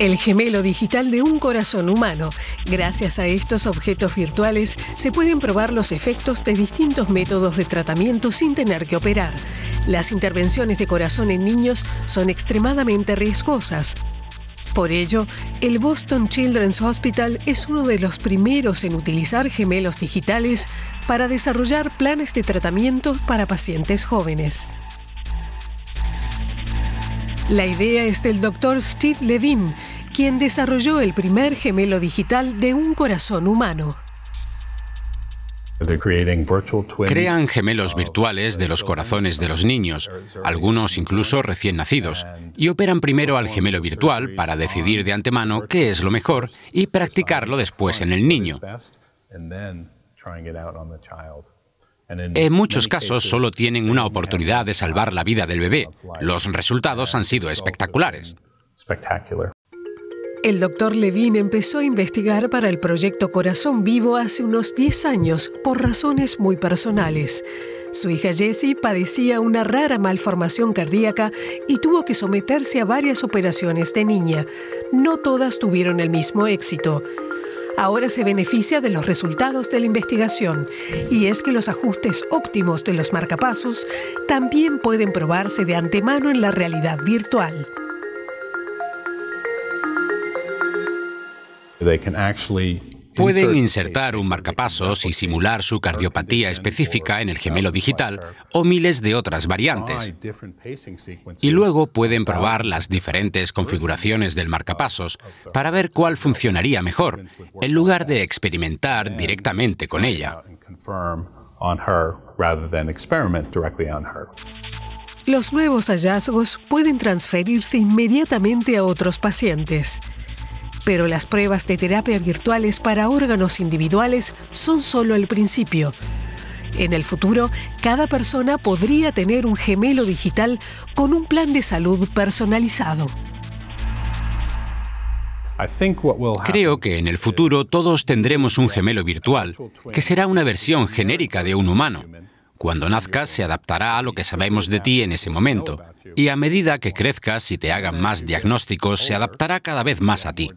El gemelo digital de un corazón humano. Gracias a estos objetos virtuales se pueden probar los efectos de distintos métodos de tratamiento sin tener que operar. Las intervenciones de corazón en niños son extremadamente riesgosas. Por ello, el Boston Children's Hospital es uno de los primeros en utilizar gemelos digitales para desarrollar planes de tratamiento para pacientes jóvenes. La idea es del doctor Steve Levine, quien desarrolló el primer gemelo digital de un corazón humano. Crean gemelos virtuales de los corazones de los niños, algunos incluso recién nacidos, y operan primero al gemelo virtual para decidir de antemano qué es lo mejor y practicarlo después en el niño. En muchos casos solo tienen una oportunidad de salvar la vida del bebé. Los resultados han sido espectaculares. El doctor Levine empezó a investigar para el proyecto Corazón Vivo hace unos 10 años por razones muy personales. Su hija Jessie padecía una rara malformación cardíaca y tuvo que someterse a varias operaciones de niña. No todas tuvieron el mismo éxito. Ahora se beneficia de los resultados de la investigación y es que los ajustes óptimos de los marcapasos también pueden probarse de antemano en la realidad virtual. Pueden insertar un marcapasos y simular su cardiopatía específica en el gemelo digital o miles de otras variantes. Y luego pueden probar las diferentes configuraciones del marcapasos para ver cuál funcionaría mejor, en lugar de experimentar directamente con ella. Los nuevos hallazgos pueden transferirse inmediatamente a otros pacientes. Pero las pruebas de terapia virtuales para órganos individuales son solo el principio. En el futuro, cada persona podría tener un gemelo digital con un plan de salud personalizado. Creo que en el futuro todos tendremos un gemelo virtual, que será una versión genérica de un humano. Cuando nazcas se adaptará a lo que sabemos de ti en ese momento. Y a medida que crezcas y te hagan más diagnósticos, se adaptará cada vez más a ti.